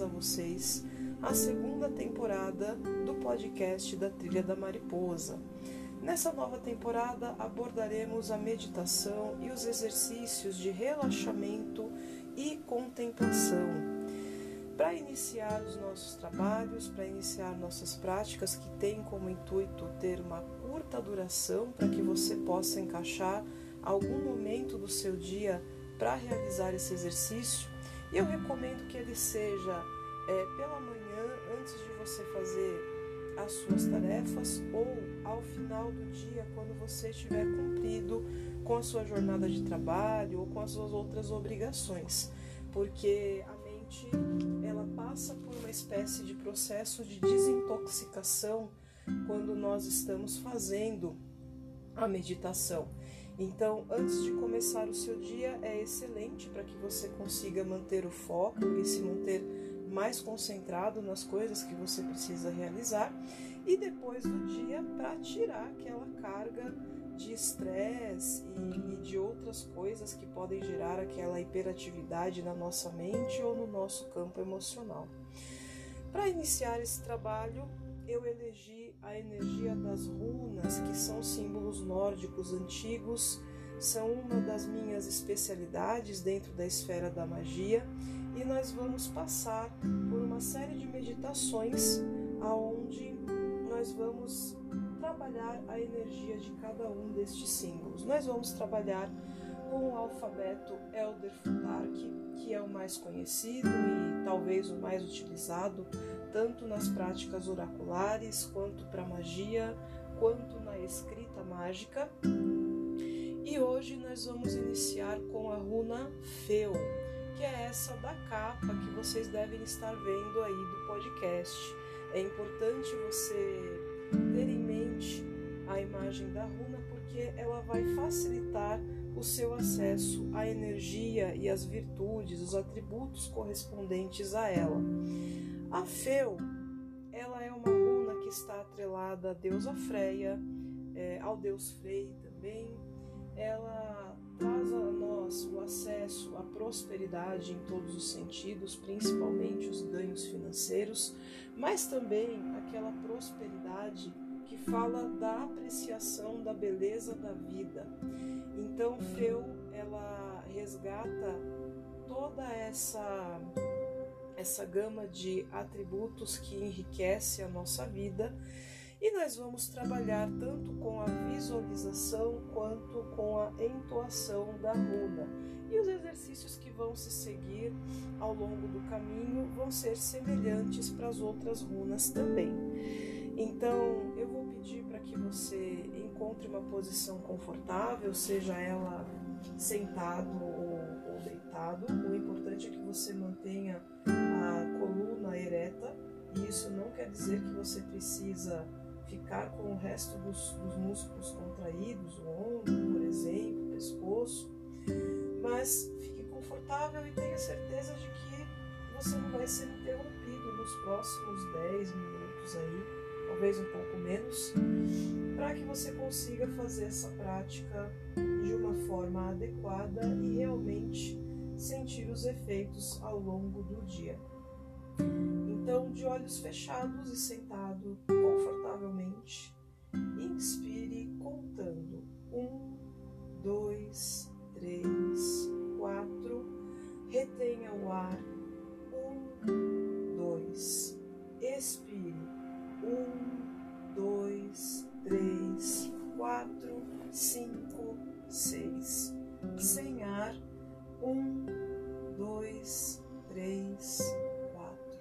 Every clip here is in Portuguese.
a vocês à segunda temporada do podcast da Trilha da Mariposa. Nessa nova temporada abordaremos a meditação e os exercícios de relaxamento e contemplação. Para iniciar os nossos trabalhos, para iniciar nossas práticas que têm como intuito ter uma curta duração para que você possa encaixar algum momento do seu dia para realizar esse exercício, eu recomendo que ele seja é, pela manhã, antes de você fazer as suas tarefas, ou ao final do dia, quando você estiver cumprido com a sua jornada de trabalho ou com as suas outras obrigações, porque a mente ela passa por uma espécie de processo de desintoxicação quando nós estamos fazendo a meditação. Então, antes de começar o seu dia, é excelente para que você consiga manter o foco e se manter mais concentrado nas coisas que você precisa realizar. E depois do dia, para tirar aquela carga de estresse e, de outras coisas que podem gerar aquela hiperatividade na nossa mente ou no nosso campo emocional. Para iniciar esse trabalho, eu elegi a energia das runas, que são símbolos nórdicos antigos, são uma das minhas especialidades dentro da esfera da magia, e nós vamos passar por uma série de meditações aonde nós vamos trabalhar a energia de cada um destes símbolos. Nós vamos trabalhar com o alfabeto Elder Futark, que é o mais conhecido e talvez o mais utilizado tanto nas práticas oraculares, quanto para magia, quanto na escrita mágica. E hoje nós vamos iniciar com a runa Feu, que é essa da capa que vocês devem estar vendo aí do podcast. É importante você ter em mente a imagem da runa porque ela vai facilitar o seu acesso à energia e às virtudes, os atributos correspondentes a ela. A Feu, ela é uma runa que está atrelada à deusa Freia, é, ao deus Frei também. Ela traz a nós o acesso à prosperidade em todos os sentidos, principalmente os ganhos financeiros, mas também aquela prosperidade que fala da apreciação da beleza da vida. Então, Feu, ela resgata toda essa essa gama de atributos que enriquece a nossa vida e nós vamos trabalhar tanto com a visualização quanto com a entoação da runa. E os exercícios que vão se seguir ao longo do caminho vão ser semelhantes para as outras runas também. Então, eu vou pedir para que você encontre uma posição confortável, seja ela sentado ou, ou deitado. O importante é que você mantenha a coluna ereta, e isso não quer dizer que você precisa ficar com o resto dos, dos músculos contraídos, o ombro, por exemplo, o pescoço, mas fique confortável e tenha certeza de que você não vai ser interrompido nos próximos 10 minutos aí, talvez um pouco menos, para que você consiga fazer essa prática de uma forma adequada e realmente sentir os efeitos ao longo do dia. Então, de olhos fechados e sentado confortavelmente, inspire contando um, dois, três, quatro. Retenha o ar. Um, dois. Expire. Cinco, seis. Sem ar. Um, dois, três, quatro.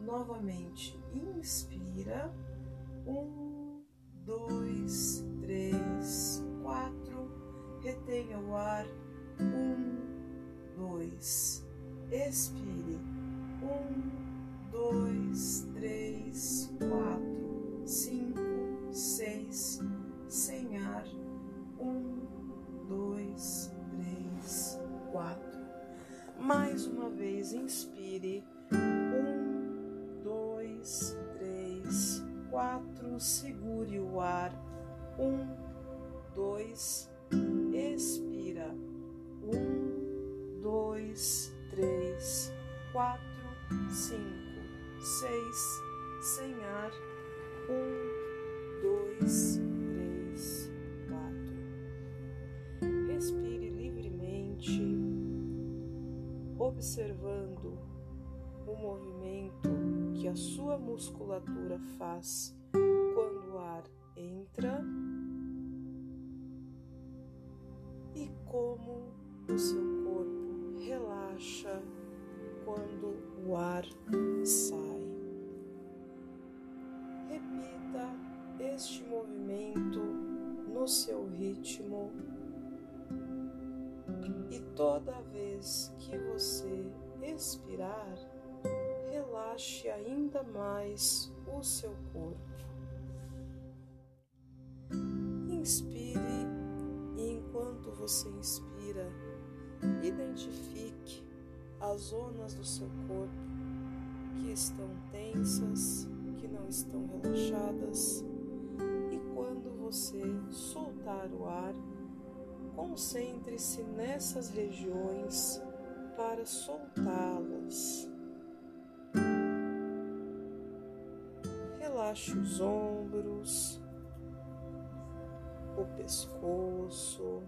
Novamente, inspira. Um, dois, três, quatro. Retenha o ar. Um, dois. Expire. Quatro. cinco, seis, sem ar, um, dois, três, quatro. Respire livremente, observando o movimento que a sua musculatura faz quando o ar entra e como o seu o ar sai. Repita este movimento no seu ritmo e toda vez que você expirar, relaxe ainda mais o seu corpo. Inspire e enquanto você inspira, identifique as zonas do seu corpo que estão tensas, que não estão relaxadas, e quando você soltar o ar, concentre-se nessas regiões para soltá-las. Relaxe os ombros, o pescoço,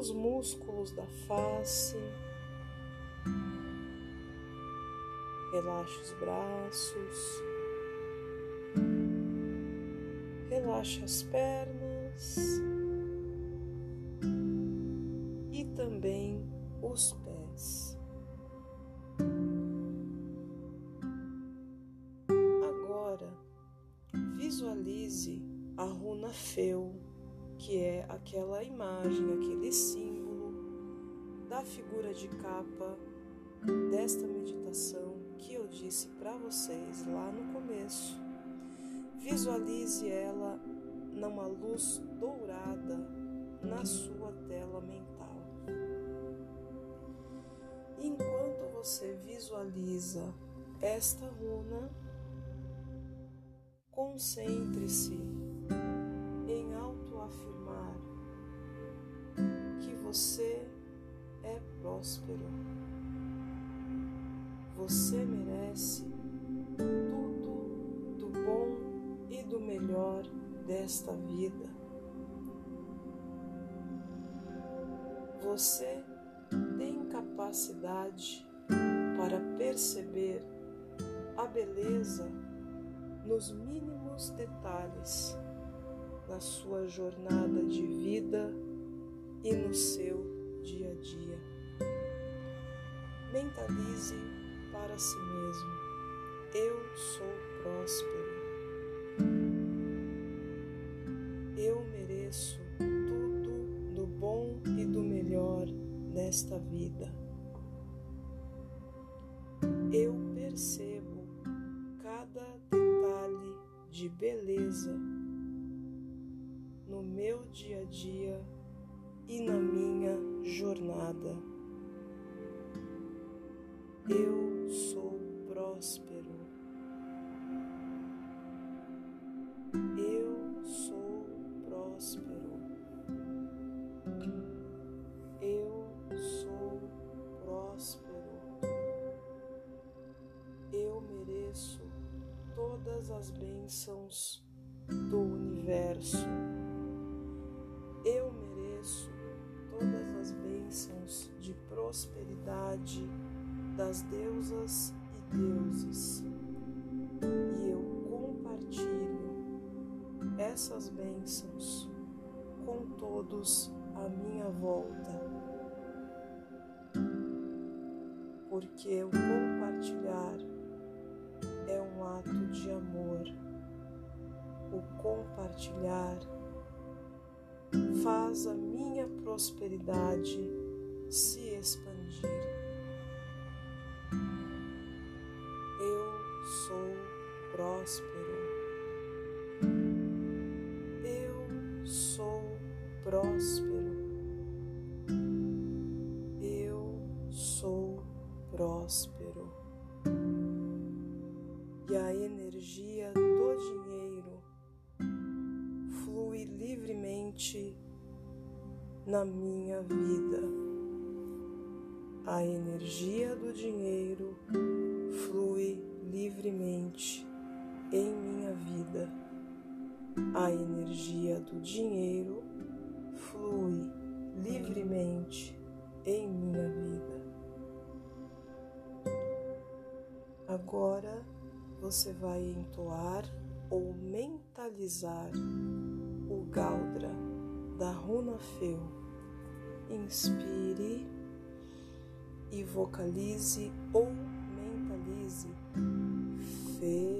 os músculos da face. Relaxe os braços. Relaxe as pernas e também os pés. Agora visualize a runa Feu que é aquela imagem, aquele símbolo da figura de capa desta meditação que eu disse para vocês lá no começo. Visualize ela numa luz dourada na sua tela mental. Enquanto você visualiza esta runa, concentre-se Você é próspero. Você merece tudo do bom e do melhor desta vida. Você tem capacidade para perceber a beleza nos mínimos detalhes na sua jornada de vida e no seu dia a dia. Mentalize para si mesmo: eu sou próspero. Eu mereço tudo do bom e do melhor nesta vida. Eu percebo cada detalhe de beleza meu dia a dia e na minha jornada. Eu sou próspero. Eu sou próspero. Eu sou próspero. Eu mereço todas as bênçãos do universo. Prosperidade das deusas e deuses. E eu compartilho essas bênçãos com todos à minha volta. Porque o compartilhar é um ato de amor. O compartilhar faz a minha prosperidade se expandir. Eu sou próspero. Eu sou próspero. Eu sou próspero. E a energia do dinheiro flui livremente na minha vida. A energia do dinheiro flui livremente em minha vida. A energia do dinheiro flui livremente em minha vida. Agora você vai entoar ou mentalizar o Galdra da Runa Feu. Inspire e vocalize ou mentalize Feu.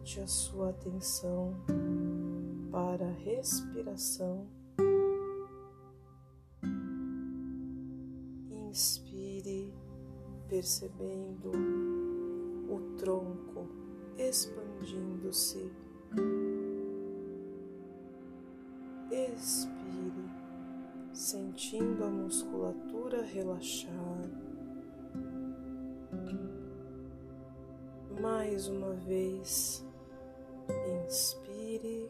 Volte a sua atenção para a respiração. Inspire, percebendo o tronco expandindo-se. Expire, sentindo a musculatura relaxar. Mais uma vez, inspire,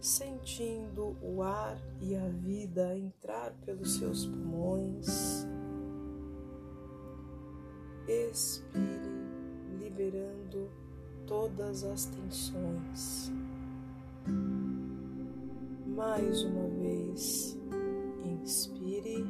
sentindo o ar e a vida entrar pelos seus pulmões. Expire, liberando todas as tensões. Mais uma vez, inspire.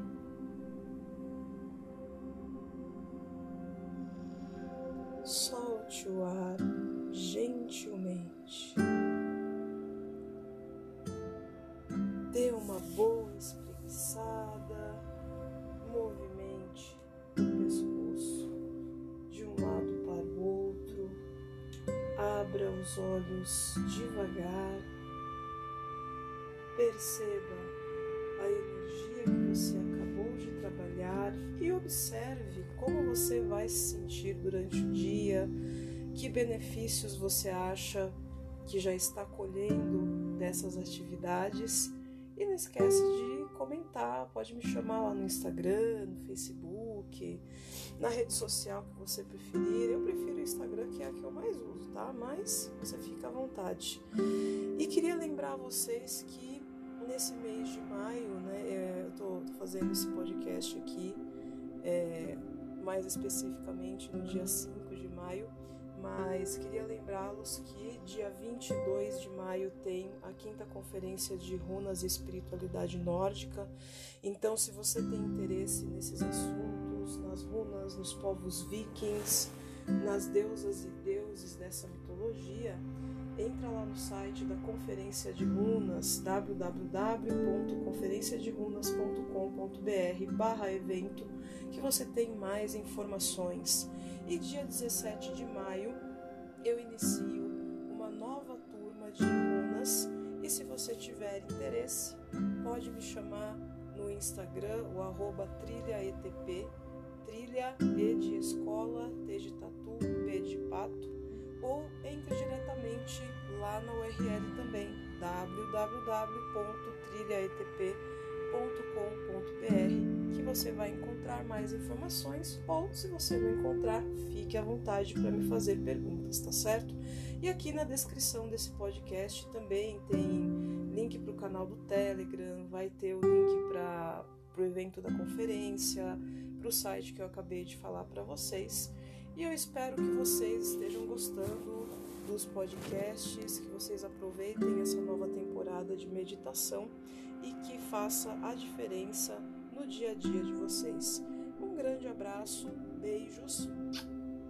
Os olhos devagar, perceba a energia que você acabou de trabalhar e observe como você vai se sentir durante o dia, que benefícios você acha que já está colhendo dessas atividades. E não esquece de comentar, pode me chamar lá no Instagram, no Facebook, na rede social que você preferir. Eu prefiro o Instagram, que é a que eu mais uso, tá? Mas você fica à vontade. E queria lembrar vocês que nesse mês de maio, né, é, eu tô, fazendo esse podcast aqui, é, mais especificamente no dia 5 de maio, mas queria lembrá-los que dia 22 de maio tem a quinta conferência de runas e espiritualidade nórdica. Então, se você tem interesse nesses assuntos, nos povos vikings, nas deusas e deuses dessa mitologia, entra lá no site da Conferência de Runas, www.conferenciaderunas.com.br barra evento, que você tem mais informações. E dia 17 de maio eu inicio uma nova turma de runas e se você tiver interesse, pode me chamar no Instagram, o arroba trilhaetp, trilha E de escola, T de tatu, P de pato, ou entre diretamente lá na URL também www.trilhaetp.com.br que você vai encontrar mais informações ou se você não encontrar, fique à vontade para me fazer perguntas, tá certo? E aqui na descrição desse podcast também tem link para o canal do Telegram, vai ter o link para o evento da conferência, para o site que eu acabei de falar para vocês. E eu espero que vocês estejam gostando dos podcasts, que vocês aproveitem essa nova temporada de meditação e que faça a diferença no dia a dia de vocês. Um grande abraço, beijos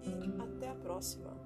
e até a próxima!